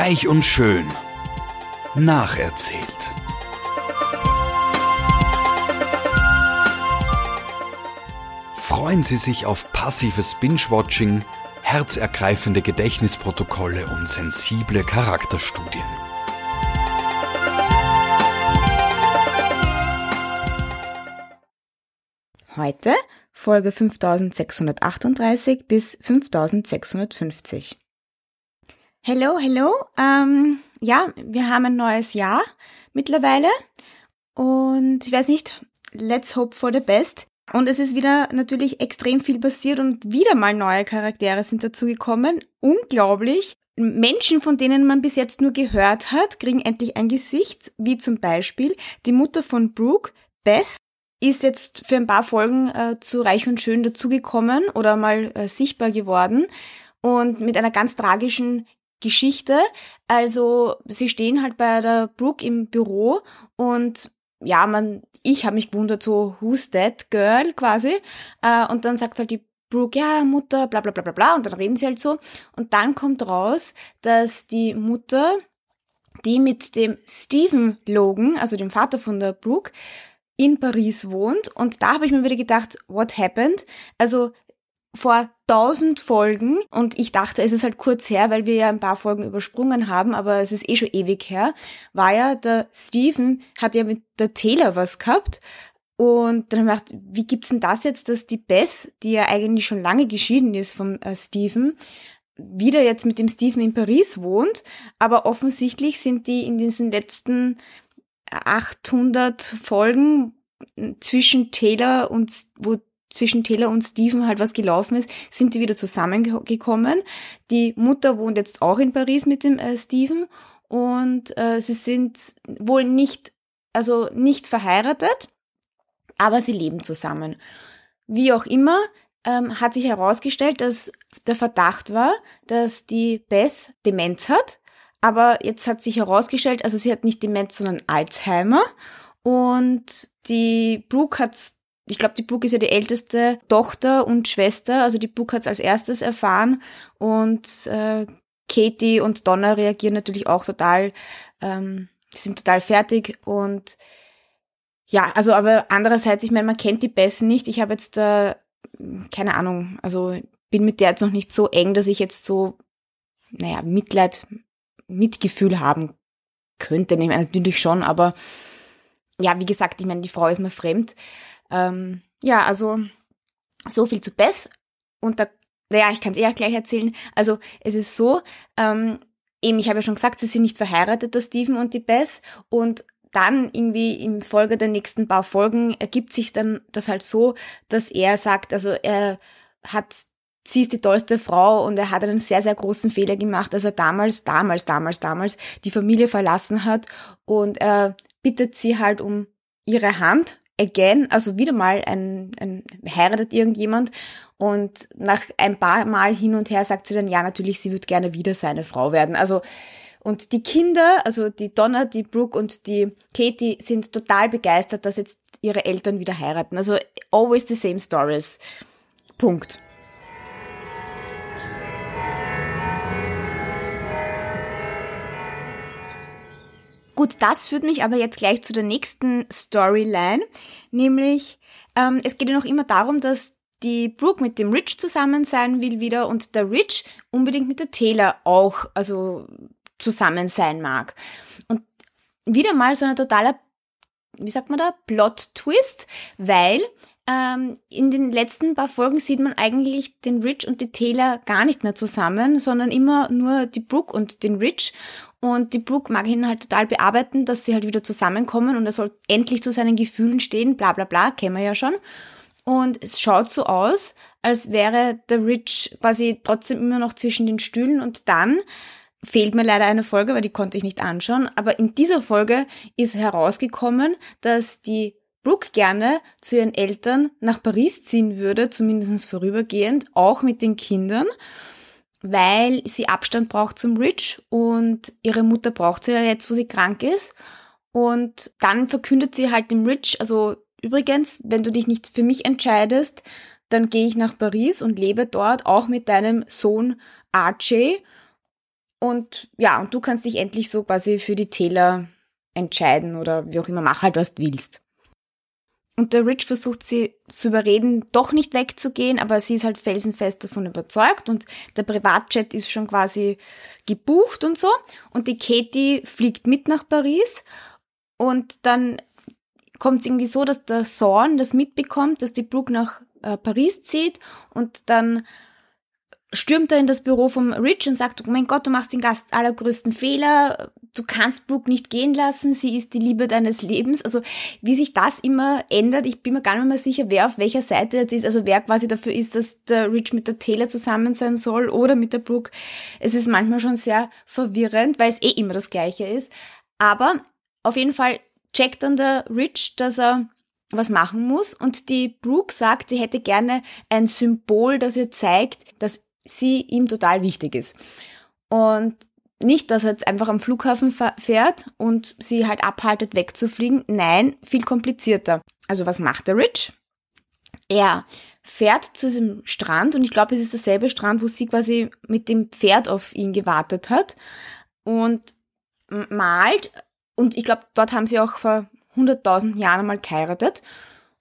Reich und schön. Nacherzählt. Freuen Sie sich auf passives Binge-Watching, herzergreifende Gedächtnisprotokolle und sensible Charakterstudien. Heute Folge 5638 bis 5650. Hello, hello. Ähm, ja, wir haben ein neues Jahr mittlerweile und ich weiß nicht, let's hope for the best. Und es ist wieder natürlich extrem viel passiert und wieder mal neue Charaktere sind dazugekommen. Unglaublich. Menschen, von denen man bis jetzt nur gehört hat, kriegen endlich ein Gesicht, wie zum Beispiel die Mutter von Brooke, Beth, ist jetzt für ein paar Folgen äh, zu Reich und Schön dazugekommen oder mal äh, sichtbar geworden und mit einer ganz tragischen Geschichte. Also sie stehen halt bei der Brooke im Büro und ja, man, ich habe mich gewundert, so who's that girl quasi. Äh, und dann sagt halt die Brooke, ja, Mutter, bla bla bla bla bla, und dann reden sie halt so. Und dann kommt raus, dass die Mutter, die mit dem Stephen Logan, also dem Vater von der Brooke, in Paris wohnt. Und da habe ich mir wieder gedacht, what happened? Also vor tausend Folgen und ich dachte, es ist halt kurz her, weil wir ja ein paar Folgen übersprungen haben, aber es ist eh schon ewig her, war ja der Steven, hat ja mit der Taylor was gehabt und dann gedacht, wie gibt's denn das jetzt, dass die Beth, die ja eigentlich schon lange geschieden ist vom äh, Steven, wieder jetzt mit dem Steven in Paris wohnt, aber offensichtlich sind die in diesen letzten 800 Folgen zwischen Taylor und wo zwischen Taylor und Steven halt was gelaufen ist, sind die wieder zusammengekommen. Die Mutter wohnt jetzt auch in Paris mit dem äh, Steven und äh, sie sind wohl nicht, also nicht verheiratet, aber sie leben zusammen. Wie auch immer, ähm, hat sich herausgestellt, dass der Verdacht war, dass die Beth Demenz hat aber jetzt hat sich herausgestellt, also sie hat nicht Demenz, sondern Alzheimer. Und die Brooke hat, ich glaube, die Brooke ist ja die älteste Tochter und Schwester. Also die Brooke hat es als erstes erfahren. Und äh, Katie und Donna reagieren natürlich auch total, ähm, sind total fertig. Und ja, also aber andererseits, ich meine, man kennt die Beth nicht. Ich habe jetzt äh, keine Ahnung, also bin mit der jetzt noch nicht so eng, dass ich jetzt so, naja, Mitleid Mitgefühl haben könnte. Ich meine, natürlich schon, aber ja, wie gesagt, ich meine, die Frau ist mir fremd. Ähm, ja, also so viel zu Beth. Und da, ja, ich kann es eher gleich erzählen. Also es ist so, ähm, eben, ich habe ja schon gesagt, sie sind nicht verheiratet, der Steven und die Beth. Und dann irgendwie im Folge der nächsten paar Folgen ergibt sich dann das halt so, dass er sagt, also er hat sie ist die tollste Frau und er hat einen sehr, sehr großen Fehler gemacht, dass er damals, damals, damals, damals die Familie verlassen hat und er bittet sie halt um ihre Hand again, also wieder mal ein, ein heiratet irgendjemand und nach ein paar Mal hin und her sagt sie dann, ja, natürlich, sie wird gerne wieder seine Frau werden. Also, und die Kinder, also die Donna, die Brooke und die Katie sind total begeistert, dass jetzt ihre Eltern wieder heiraten. Also, always the same stories. Punkt. Gut, das führt mich aber jetzt gleich zu der nächsten Storyline, nämlich ähm, es geht ja noch immer darum, dass die Brooke mit dem Rich zusammen sein will wieder und der Rich unbedingt mit der Taylor auch also zusammen sein mag. Und wieder mal so ein totaler, wie sagt man da, Plot-Twist, weil ähm, in den letzten paar Folgen sieht man eigentlich den Rich und die Taylor gar nicht mehr zusammen, sondern immer nur die Brooke und den Rich. Und die Brooke mag ihn halt total bearbeiten, dass sie halt wieder zusammenkommen und er soll endlich zu seinen Gefühlen stehen, bla bla bla, kennen wir ja schon. Und es schaut so aus, als wäre der Rich quasi trotzdem immer noch zwischen den Stühlen und dann fehlt mir leider eine Folge, weil die konnte ich nicht anschauen. Aber in dieser Folge ist herausgekommen, dass die Brooke gerne zu ihren Eltern nach Paris ziehen würde, zumindest vorübergehend, auch mit den Kindern weil sie Abstand braucht zum Rich und ihre Mutter braucht sie ja jetzt, wo sie krank ist. Und dann verkündet sie halt dem Rich, also übrigens, wenn du dich nicht für mich entscheidest, dann gehe ich nach Paris und lebe dort auch mit deinem Sohn Archie. Und ja, und du kannst dich endlich so quasi für die Taylor entscheiden oder wie auch immer, mach halt, was du willst. Und der Rich versucht sie zu überreden, doch nicht wegzugehen, aber sie ist halt felsenfest davon überzeugt und der Privatjet ist schon quasi gebucht und so. Und die Katie fliegt mit nach Paris und dann kommt es irgendwie so, dass der Thorn das mitbekommt, dass die Brooke nach äh, Paris zieht und dann stürmt er in das Büro vom Rich und sagt, oh mein Gott, du machst den Gast allergrößten Fehler, du kannst Brooke nicht gehen lassen, sie ist die Liebe deines Lebens. Also wie sich das immer ändert, ich bin mir gar nicht mehr sicher, wer auf welcher Seite jetzt ist, also wer quasi dafür ist, dass der Rich mit der Taylor zusammen sein soll oder mit der Brooke. Es ist manchmal schon sehr verwirrend, weil es eh immer das gleiche ist. Aber auf jeden Fall checkt dann der Rich, dass er was machen muss und die Brooke sagt, sie hätte gerne ein Symbol, das ihr zeigt, dass sie ihm total wichtig ist. Und nicht, dass er jetzt einfach am Flughafen fährt und sie halt abhaltet, wegzufliegen. Nein, viel komplizierter. Also was macht der Rich? Er fährt zu diesem Strand und ich glaube, es ist derselbe Strand, wo sie quasi mit dem Pferd auf ihn gewartet hat und malt. Und ich glaube, dort haben sie auch vor 100.000 Jahren einmal geheiratet.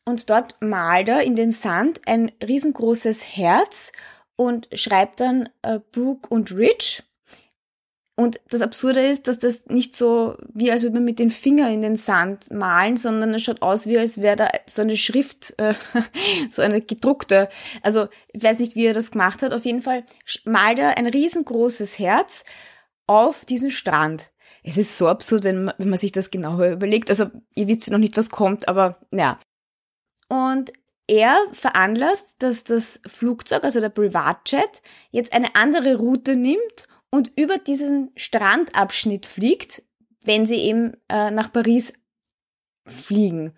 Und dort malt er in den Sand ein riesengroßes Herz und schreibt dann äh, Brooke und Rich. Und das Absurde ist, dass das nicht so wie als würde man mit den Fingern in den Sand malen, sondern es schaut aus wie als wäre da so eine Schrift, äh, so eine gedruckte. Also ich weiß nicht, wie er das gemacht hat. Auf jeden Fall malt er ein riesengroßes Herz auf diesen Strand. Es ist so absurd, wenn man, wenn man sich das genauer überlegt. Also ihr wisst noch nicht, was kommt, aber ja. Und er veranlasst, dass das Flugzeug, also der Privatjet, jetzt eine andere Route nimmt und über diesen Strandabschnitt fliegt, wenn sie eben äh, nach Paris fliegen.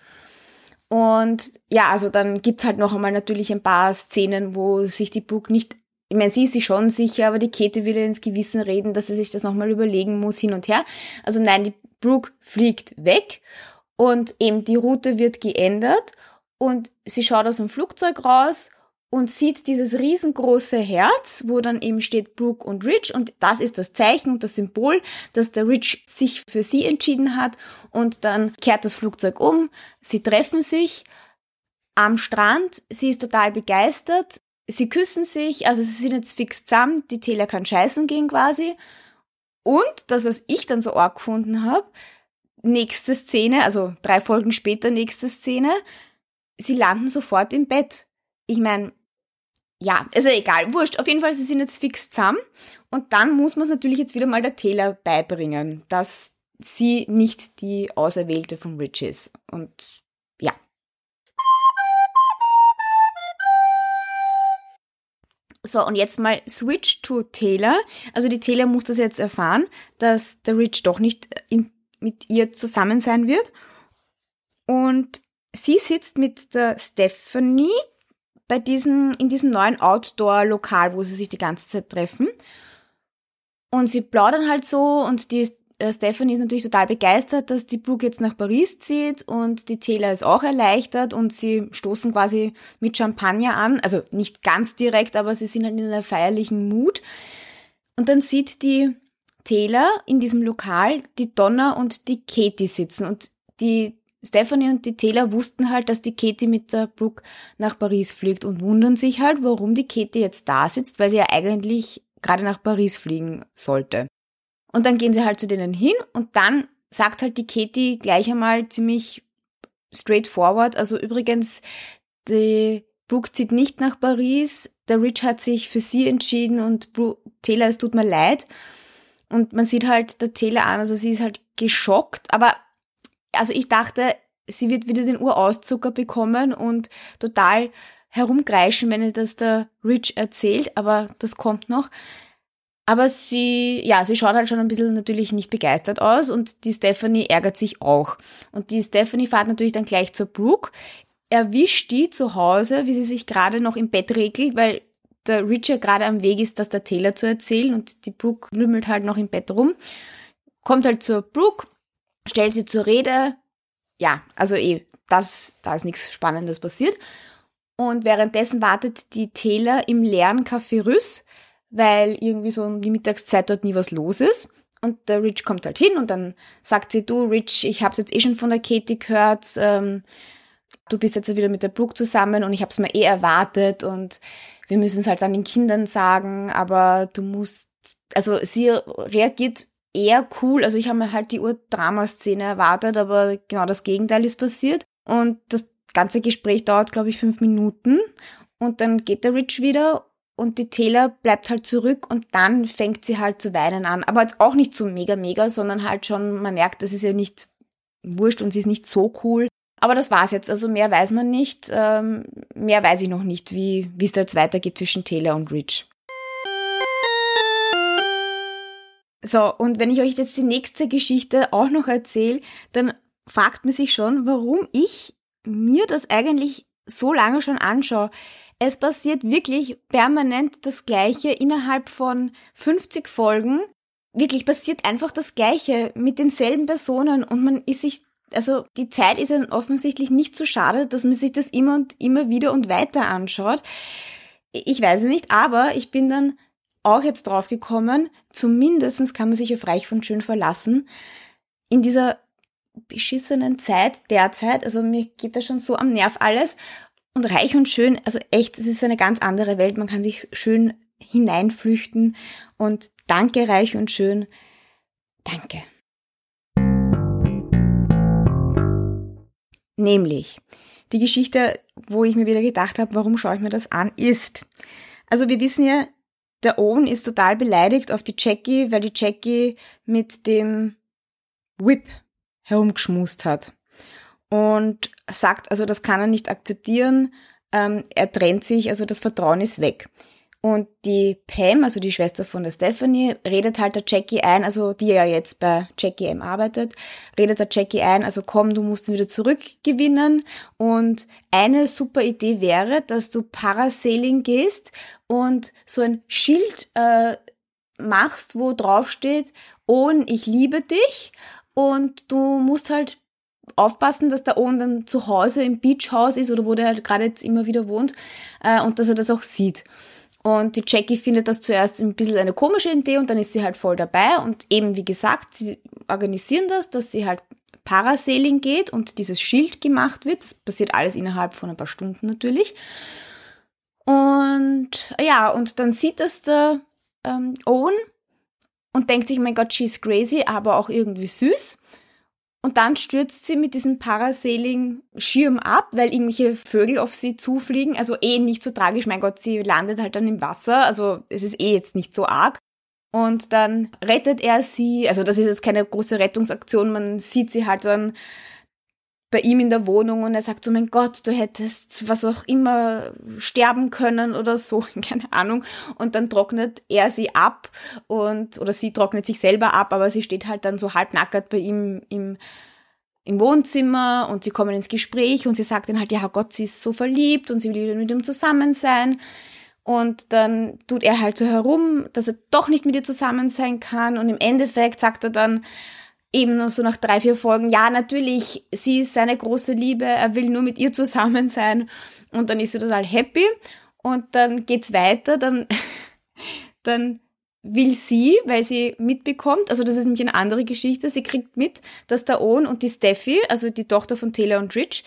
Und ja, also dann gibt's halt noch einmal natürlich ein paar Szenen, wo sich die Brooke nicht, ich meine, sie ist sich schon sicher, aber die Käthe will ihr ins Gewissen reden, dass sie sich das nochmal überlegen muss, hin und her. Also nein, die Brooke fliegt weg und eben die Route wird geändert und sie schaut aus dem Flugzeug raus und sieht dieses riesengroße Herz, wo dann eben steht Brooke und Rich. Und das ist das Zeichen und das Symbol, dass der Rich sich für sie entschieden hat. Und dann kehrt das Flugzeug um, sie treffen sich am Strand, sie ist total begeistert, sie küssen sich, also sie sind jetzt fix zusammen, die Taylor kann scheißen gehen quasi. Und das, was ich dann so arg gefunden habe, nächste Szene, also drei Folgen später nächste Szene, sie landen sofort im Bett. Ich meine, ja, also egal, wurscht. Auf jeden Fall, sie sind jetzt fix zusammen. Und dann muss man es natürlich jetzt wieder mal der Taylor beibringen, dass sie nicht die Auserwählte von Rich ist. Und ja. So, und jetzt mal Switch to Taylor. Also die Taylor muss das jetzt erfahren, dass der Rich doch nicht in, mit ihr zusammen sein wird. Und sie sitzt mit der Stephanie bei diesem, in diesem neuen Outdoor-Lokal, wo sie sich die ganze Zeit treffen. Und sie plaudern halt so und die äh, Stephanie ist natürlich total begeistert, dass die Brooke jetzt nach Paris zieht und die Taylor ist auch erleichtert und sie stoßen quasi mit Champagner an. Also nicht ganz direkt, aber sie sind halt in einer feierlichen Mut. Und dann sieht die Taylor in diesem Lokal die Donna und die Katie sitzen und die Stephanie und die Taylor wussten halt, dass die Katie mit der Brooke nach Paris fliegt und wundern sich halt, warum die Katie jetzt da sitzt, weil sie ja eigentlich gerade nach Paris fliegen sollte. Und dann gehen sie halt zu denen hin und dann sagt halt die Katie gleich einmal ziemlich straightforward, also übrigens, die Brooke zieht nicht nach Paris, der Rich hat sich für sie entschieden und Brooke, Taylor, es tut mir leid. Und man sieht halt der Taylor an, also sie ist halt geschockt, aber also ich dachte, sie wird wieder den Urauszucker bekommen und total herumkreischen, wenn ihr das der Rich erzählt, aber das kommt noch. Aber sie, ja, sie schaut halt schon ein bisschen natürlich nicht begeistert aus und die Stephanie ärgert sich auch. Und die Stephanie fährt natürlich dann gleich zur Brooke, erwischt die zu Hause, wie sie sich gerade noch im Bett regelt, weil der Rich ja gerade am Weg ist, das der Taylor zu erzählen und die Brooke lümmelt halt noch im Bett rum. Kommt halt zur Brooke, stellt sie zur Rede. Ja, also eh, das, da ist nichts Spannendes passiert. Und währenddessen wartet die Taylor im leeren Café Rüss, weil irgendwie so um die Mittagszeit dort nie was los ist. Und der Rich kommt halt hin und dann sagt sie, du Rich, ich hab's jetzt eh schon von der Katie gehört, ähm, du bist jetzt wieder mit der Brooke zusammen und ich hab's mir eh erwartet und wir müssen es halt dann den Kindern sagen, aber du musst, also sie reagiert eher cool, also ich habe mir halt die Urdrama-Szene erwartet, aber genau das Gegenteil ist passiert und das ganze Gespräch dauert, glaube ich, fünf Minuten und dann geht der Rich wieder und die Taylor bleibt halt zurück und dann fängt sie halt zu weinen an. Aber jetzt auch nicht so mega, mega, sondern halt schon, man merkt, das ist ja nicht wurscht und sie ist nicht so cool. Aber das war's jetzt. Also mehr weiß man nicht. Ähm, mehr weiß ich noch nicht, wie es da jetzt weitergeht zwischen Taylor und Rich. So, und wenn ich euch jetzt die nächste Geschichte auch noch erzähle, dann fragt man sich schon, warum ich mir das eigentlich so lange schon anschaue. Es passiert wirklich permanent das Gleiche innerhalb von 50 Folgen. Wirklich passiert einfach das Gleiche mit denselben Personen und man ist sich, also die Zeit ist dann offensichtlich nicht so schade, dass man sich das immer und immer wieder und weiter anschaut. Ich weiß nicht, aber ich bin dann auch jetzt drauf gekommen, zumindestens kann man sich auf Reich von Schön verlassen. In dieser beschissenen Zeit derzeit, also mir geht das schon so am Nerv alles und reich und schön, also echt, es ist eine ganz andere Welt. Man kann sich schön hineinflüchten. Und danke, reich und schön. Danke. Nämlich, die Geschichte, wo ich mir wieder gedacht habe, warum schaue ich mir das an, ist, also wir wissen ja, der Owen ist total beleidigt auf die Jackie, weil die Jackie mit dem Whip herumgeschmust hat und sagt, also das kann er nicht akzeptieren, ähm, er trennt sich, also das Vertrauen ist weg. Und die Pam, also die Schwester von der Stephanie, redet halt der Jackie ein, also die ja jetzt bei Jackie M arbeitet, redet der Jackie ein, also komm, du musst ihn wieder zurückgewinnen. Und eine super Idee wäre, dass du Parasailing gehst und so ein Schild äh, machst, wo drauf steht, Owen, ich liebe dich. Und du musst halt aufpassen, dass der Owen dann zu Hause im Beachhaus ist oder wo der halt gerade jetzt immer wieder wohnt äh, und dass er das auch sieht. Und die Jackie findet das zuerst ein bisschen eine komische Idee und dann ist sie halt voll dabei und eben wie gesagt, sie organisieren das, dass sie halt Parasailing geht und dieses Schild gemacht wird. Das passiert alles innerhalb von ein paar Stunden natürlich. Und ja, und dann sieht das der ähm, Owen und denkt sich, mein Gott, she's crazy, aber auch irgendwie süß. Und dann stürzt sie mit diesem Parasailing-Schirm ab, weil irgendwelche Vögel auf sie zufliegen. Also eh nicht so tragisch, mein Gott, sie landet halt dann im Wasser. Also es ist eh jetzt nicht so arg. Und dann rettet er sie. Also das ist jetzt keine große Rettungsaktion. Man sieht sie halt dann bei ihm in der Wohnung und er sagt so, mein Gott, du hättest was auch immer sterben können oder so, keine Ahnung. Und dann trocknet er sie ab und, oder sie trocknet sich selber ab, aber sie steht halt dann so halbnackert bei ihm im, im Wohnzimmer und sie kommen ins Gespräch und sie sagt dann halt, ja Gott, sie ist so verliebt und sie will wieder mit ihm zusammen sein. Und dann tut er halt so herum, dass er doch nicht mit ihr zusammen sein kann. Und im Endeffekt sagt er dann, eben nur so nach drei, vier Folgen, ja, natürlich, sie ist seine große Liebe, er will nur mit ihr zusammen sein und dann ist sie total happy und dann geht's weiter, dann, dann will sie, weil sie mitbekommt, also das ist nämlich eine andere Geschichte, sie kriegt mit, dass der Owen und die Steffi, also die Tochter von Taylor und Rich,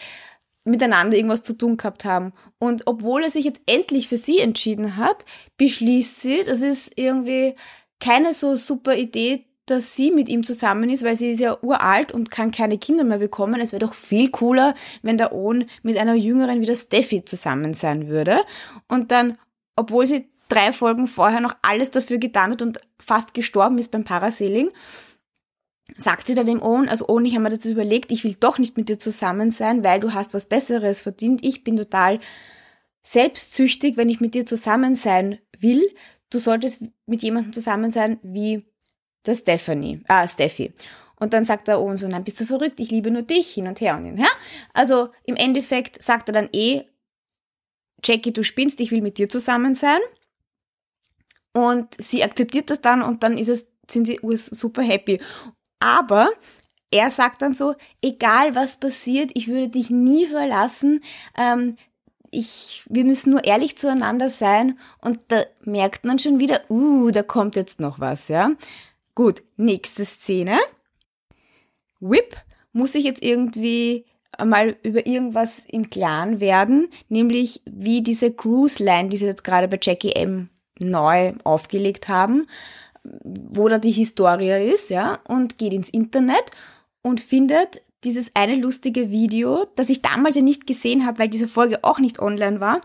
miteinander irgendwas zu tun gehabt haben. Und obwohl er sich jetzt endlich für sie entschieden hat, beschließt sie, das ist irgendwie keine so super Idee, dass sie mit ihm zusammen ist, weil sie ist ja uralt und kann keine Kinder mehr bekommen. Es wäre doch viel cooler, wenn der Owen mit einer jüngeren wie der Steffi zusammen sein würde. Und dann, obwohl sie drei Folgen vorher noch alles dafür getan hat und fast gestorben ist beim Parasailing, sagt sie dann dem Owen, also Owen, ich habe mir das überlegt, ich will doch nicht mit dir zusammen sein, weil du hast was Besseres verdient. Ich bin total selbstsüchtig, wenn ich mit dir zusammen sein will. Du solltest mit jemandem zusammen sein wie der Stephanie, ah, Steffi. Und dann sagt er Owen so, nein, bist du verrückt, ich liebe nur dich, hin und her und hin, ja? Also im Endeffekt sagt er dann eh, Jackie, du spinnst, ich will mit dir zusammen sein. Und sie akzeptiert das dann und dann ist es, sind sie super happy. Aber er sagt dann so, egal was passiert, ich würde dich nie verlassen. Ähm, ich, wir müssen nur ehrlich zueinander sein und da merkt man schon wieder, uh, da kommt jetzt noch was, ja. Gut, nächste Szene. Whip muss sich jetzt irgendwie mal über irgendwas im Klaren werden, nämlich wie diese Cruise Line, die sie jetzt gerade bei Jackie M neu aufgelegt haben, wo da die Historie ist, ja, und geht ins Internet und findet dieses eine lustige Video, das ich damals ja nicht gesehen habe, weil diese Folge auch nicht online war.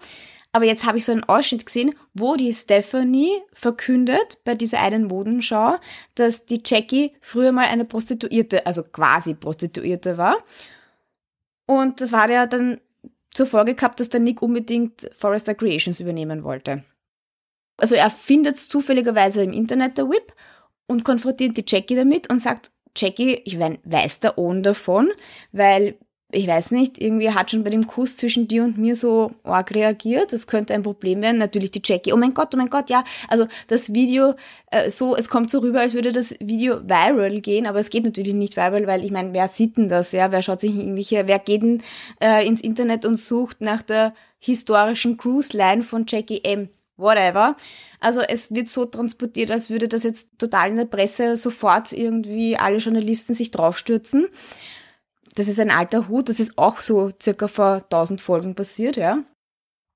Aber jetzt habe ich so einen Ausschnitt gesehen, wo die Stephanie verkündet bei dieser einen Modenschau, dass die Jackie früher mal eine Prostituierte, also quasi Prostituierte war. Und das war ja dann zur Folge gehabt, dass der Nick unbedingt Forrester Creations übernehmen wollte. Also er findet es zufälligerweise im Internet, der Whip, und konfrontiert die Jackie damit und sagt, Jackie, ich weiß der Owen davon, weil ich weiß nicht, irgendwie hat schon bei dem Kuss zwischen dir und mir so arg reagiert. Das könnte ein Problem werden. Natürlich die Jackie. Oh mein Gott, oh mein Gott, ja. Also das Video, äh, so, es kommt so rüber, als würde das Video viral gehen, aber es geht natürlich nicht viral, weil ich meine, wer sieht denn das, ja? Wer schaut sich irgendwelche, wer geht denn äh, ins Internet und sucht nach der historischen Cruise Line von Jackie M? whatever. Also es wird so transportiert, als würde das jetzt total in der Presse sofort irgendwie alle Journalisten sich draufstürzen. Das ist ein alter Hut, das ist auch so circa vor 1000 Folgen passiert, ja.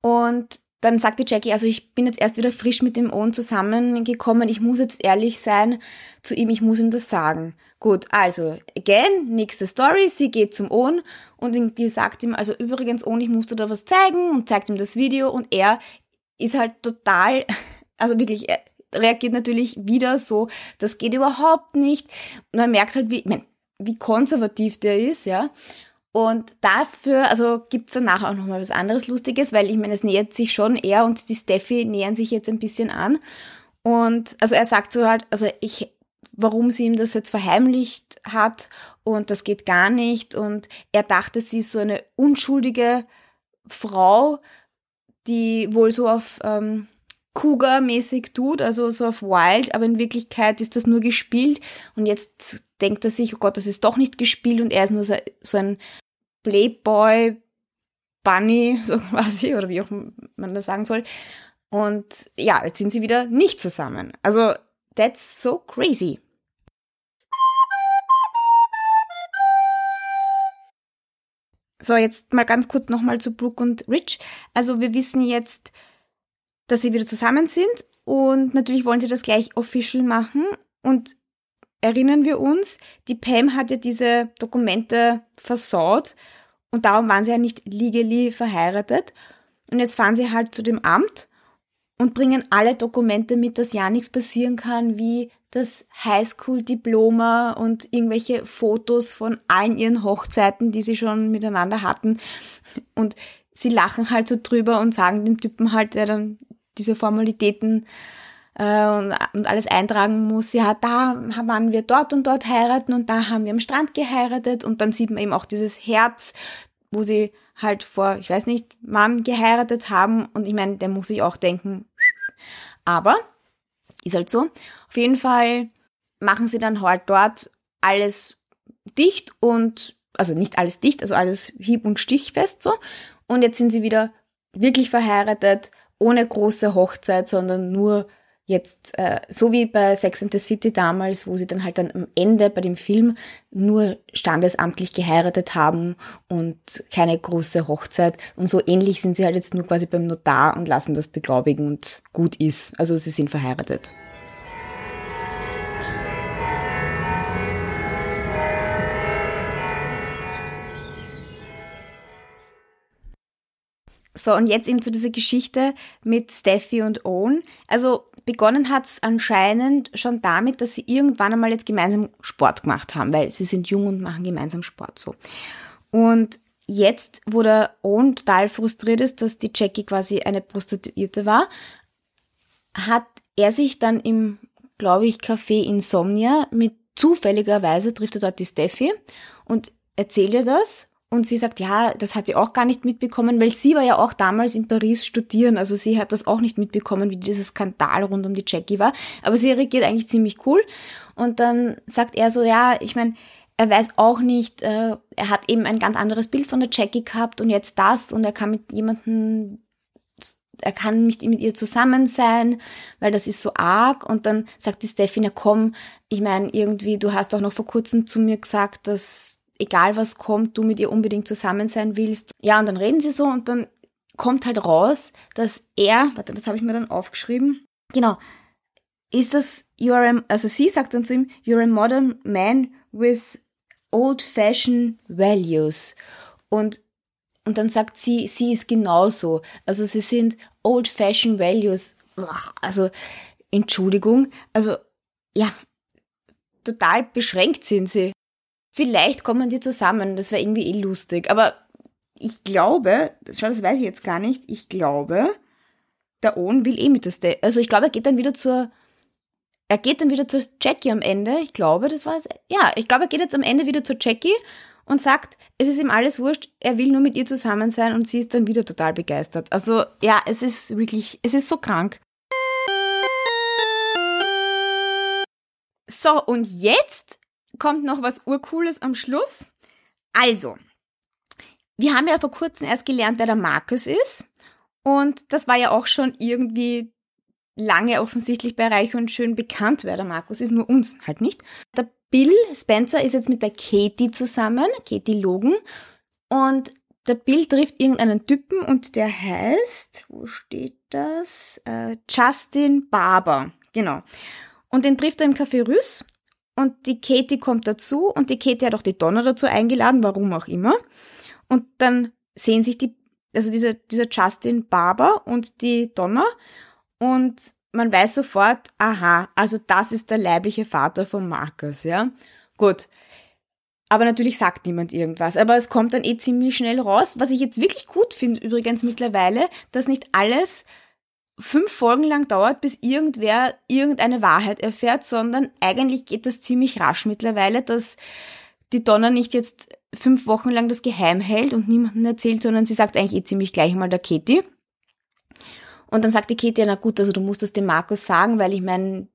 Und dann sagte Jackie, also ich bin jetzt erst wieder frisch mit dem Owen zusammengekommen, ich muss jetzt ehrlich sein zu ihm, ich muss ihm das sagen. Gut, also, again, nächste Story, sie geht zum Owen und irgendwie sagt ihm, also übrigens, Owen, ich muss dir da was zeigen und zeigt ihm das Video und er ist halt total, also wirklich, er reagiert natürlich wieder so, das geht überhaupt nicht. Und man merkt halt, wie, ich mein, wie konservativ der ist, ja. Und dafür, also gibt's danach auch nochmal was anderes Lustiges, weil ich meine, es nähert sich schon er und die Steffi nähern sich jetzt ein bisschen an. Und also er sagt so halt, also ich, warum sie ihm das jetzt verheimlicht hat und das geht gar nicht. Und er dachte, sie ist so eine unschuldige Frau, die wohl so auf ähm, Cougar-mäßig tut, also so auf Wild, aber in Wirklichkeit ist das nur gespielt und jetzt denkt er sich, oh Gott, das ist doch nicht gespielt und er ist nur so, so ein Playboy Bunny, so quasi, oder wie auch man das sagen soll. Und ja, jetzt sind sie wieder nicht zusammen. Also, that's so crazy. So, jetzt mal ganz kurz nochmal zu Brooke und Rich. Also wir wissen jetzt, dass sie wieder zusammen sind. Und natürlich wollen sie das gleich official machen. Und erinnern wir uns, die Pam hat ja diese Dokumente versaut. Und darum waren sie ja nicht legally verheiratet. Und jetzt fahren sie halt zu dem Amt und bringen alle Dokumente mit, dass ja nichts passieren kann, wie das Highschool-Diploma und irgendwelche Fotos von allen ihren Hochzeiten, die sie schon miteinander hatten. Und sie lachen halt so drüber und sagen dem Typen halt, der dann diese Formalitäten äh, und, und alles eintragen muss, ja, da waren wir dort und dort heiraten und da haben wir am Strand geheiratet und dann sieht man eben auch dieses Herz, wo sie halt vor, ich weiß nicht, wann geheiratet haben und ich meine, der muss sich auch denken, aber ist halt so. Auf jeden Fall machen sie dann halt dort alles dicht und, also nicht alles dicht, also alles hieb- und stichfest so. Und jetzt sind sie wieder wirklich verheiratet, ohne große Hochzeit, sondern nur jetzt, äh, so wie bei Sex and the City damals, wo sie dann halt dann am Ende bei dem Film nur standesamtlich geheiratet haben und keine große Hochzeit. Und so ähnlich sind sie halt jetzt nur quasi beim Notar und lassen das beglaubigen und gut ist. Also sie sind verheiratet. So, und jetzt eben zu dieser Geschichte mit Steffi und Owen. Also begonnen hat es anscheinend schon damit, dass sie irgendwann einmal jetzt gemeinsam Sport gemacht haben, weil sie sind jung und machen gemeinsam Sport so. Und jetzt, wo der Owen total frustriert ist, dass die Jackie quasi eine Prostituierte war, hat er sich dann im, glaube ich, Café Insomnia mit zufälligerweise trifft er dort die Steffi und erzählt ihr das und sie sagt, ja, das hat sie auch gar nicht mitbekommen, weil sie war ja auch damals in Paris studieren. Also sie hat das auch nicht mitbekommen, wie dieser Skandal rund um die Jackie war. Aber sie reagiert eigentlich ziemlich cool. Und dann sagt er so, ja, ich meine, er weiß auch nicht, äh, er hat eben ein ganz anderes Bild von der Jackie gehabt und jetzt das und er kann mit jemandem, er kann nicht mit ihr zusammen sein, weil das ist so arg und dann sagt die Steffi, na komm, ich meine irgendwie, du hast auch noch vor kurzem zu mir gesagt, dass egal was kommt, du mit ihr unbedingt zusammen sein willst. Ja, und dann reden sie so und dann kommt halt raus, dass er, warte, das habe ich mir dann aufgeschrieben, genau, ist das, you are a, also sie sagt dann zu ihm, you're a modern man with old-fashioned values. Und, und dann sagt sie, sie ist genauso. Also sie sind old-fashioned values. Also, Entschuldigung, also, ja, total beschränkt sind sie. Vielleicht kommen die zusammen, das wäre irgendwie eh lustig. Aber ich glaube, schau, das weiß ich jetzt gar nicht, ich glaube, der Owen will eh mit der Steffi. Also ich glaube, er geht dann wieder zur er geht dann wieder zur Jackie am Ende. Ich glaube, das war es. Ja, ich glaube, er geht jetzt am Ende wieder zur Jackie und sagt, es ist ihm alles wurscht, er will nur mit ihr zusammen sein und sie ist dann wieder total begeistert. Also ja, es ist wirklich, es ist so krank. So, und jetzt kommt noch was Urcooles am Schluss. Also, wir haben ja vor kurzem erst gelernt, wer der Markus ist. Und das war ja auch schon irgendwie lange offensichtlich bei Reich und Schön bekannt wäre, der Markus ist, nur uns halt nicht. Der Bill Spencer ist jetzt mit der Katie zusammen, Katie Logan, und der Bill trifft irgendeinen Typen und der heißt, wo steht das? Äh, Justin Barber, genau. Und den trifft er im Café Rüss und die Katie kommt dazu und die Katie hat auch die Donna dazu eingeladen, warum auch immer. Und dann sehen sich die, also dieser, dieser Justin Barber und die Donna und man weiß sofort, aha, also das ist der leibliche Vater von Markus, ja. Gut. Aber natürlich sagt niemand irgendwas. Aber es kommt dann eh ziemlich schnell raus. Was ich jetzt wirklich gut finde übrigens mittlerweile, dass nicht alles fünf Folgen lang dauert, bis irgendwer irgendeine Wahrheit erfährt, sondern eigentlich geht das ziemlich rasch mittlerweile, dass die Donna nicht jetzt fünf Wochen lang das geheim hält und niemandem erzählt, sondern sie sagt eigentlich eh ziemlich gleich mal der Katie. Und dann sagt die Katie, na gut, also du musst es dem Markus sagen, weil ich meine,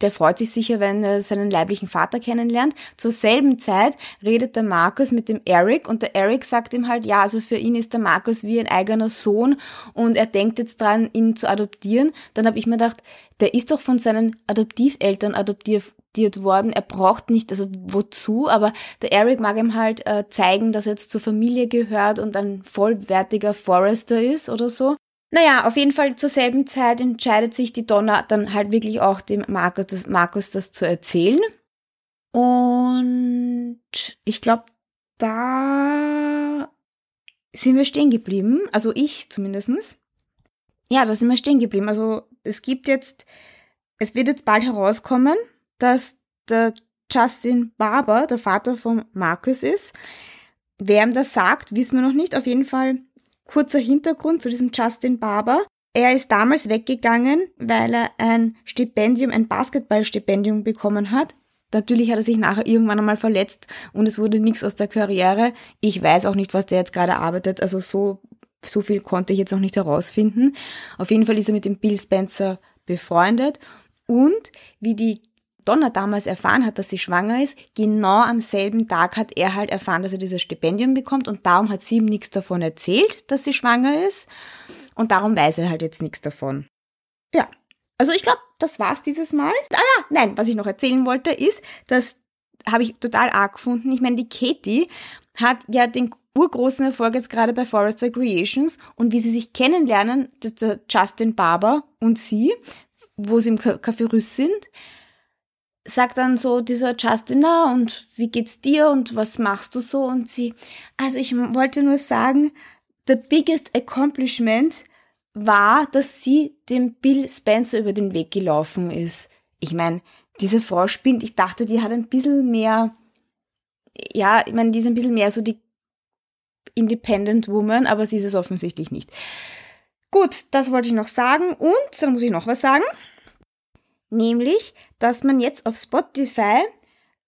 der freut sich sicher, wenn er seinen leiblichen Vater kennenlernt. Zur selben Zeit redet der Markus mit dem Eric und der Eric sagt ihm halt, ja, also für ihn ist der Markus wie ein eigener Sohn und er denkt jetzt dran, ihn zu adoptieren. Dann habe ich mir gedacht, der ist doch von seinen Adoptiveltern adoptiert worden. Er braucht nicht, also wozu, aber der Eric mag ihm halt äh, zeigen, dass er jetzt zur Familie gehört und ein vollwertiger Forester ist oder so. Naja, auf jeden Fall zur selben Zeit entscheidet sich die Donna dann halt wirklich auch dem Markus das, Markus das zu erzählen. Und ich glaube, da sind wir stehen geblieben. Also ich zumindestens. Ja, da sind wir stehen geblieben. Also es gibt jetzt, es wird jetzt bald herauskommen, dass der Justin Barber der Vater von Markus ist. Wer ihm das sagt, wissen wir noch nicht. Auf jeden Fall Kurzer Hintergrund zu diesem Justin Barber. Er ist damals weggegangen, weil er ein Stipendium, ein Basketballstipendium bekommen hat. Natürlich hat er sich nachher irgendwann einmal verletzt und es wurde nichts aus der Karriere. Ich weiß auch nicht, was der jetzt gerade arbeitet. Also so, so viel konnte ich jetzt noch nicht herausfinden. Auf jeden Fall ist er mit dem Bill Spencer befreundet. Und wie die Donna damals erfahren hat, dass sie schwanger ist, genau am selben Tag hat er halt erfahren, dass er dieses Stipendium bekommt und darum hat sie ihm nichts davon erzählt, dass sie schwanger ist und darum weiß er halt jetzt nichts davon. Ja, also ich glaube, das war's dieses Mal. Ah ja, nein, was ich noch erzählen wollte ist, das habe ich total arg gefunden. Ich meine, die Katie hat ja den urgroßen Erfolg jetzt gerade bei Forrester Creations und wie sie sich kennenlernen, das Justin Barber und sie, wo sie im Café Rüss sind, sagt dann so dieser Justin, na, und wie geht's dir und was machst du so? Und sie, also ich wollte nur sagen, the biggest accomplishment war, dass sie dem Bill Spencer über den Weg gelaufen ist. Ich meine, diese Frau spinnt, ich dachte, die hat ein bisschen mehr, ja, ich meine, die ist ein bisschen mehr so die Independent Woman, aber sie ist es offensichtlich nicht. Gut, das wollte ich noch sagen und dann muss ich noch was sagen nämlich, dass man jetzt auf Spotify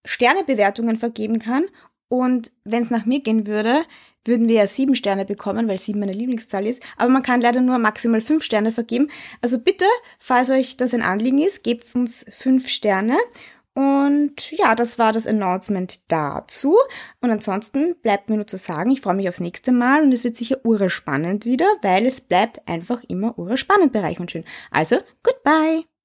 Sternebewertungen vergeben kann und wenn es nach mir gehen würde, würden wir ja sieben Sterne bekommen, weil sieben meine Lieblingszahl ist. Aber man kann leider nur maximal fünf Sterne vergeben. Also bitte, falls euch das ein Anliegen ist, gebt uns fünf Sterne. Und ja, das war das Announcement dazu. Und ansonsten bleibt mir nur zu sagen, ich freue mich aufs nächste Mal und es wird sicher urspannend wieder, weil es bleibt einfach immer urspannend bei Reich und Schön. Also, goodbye!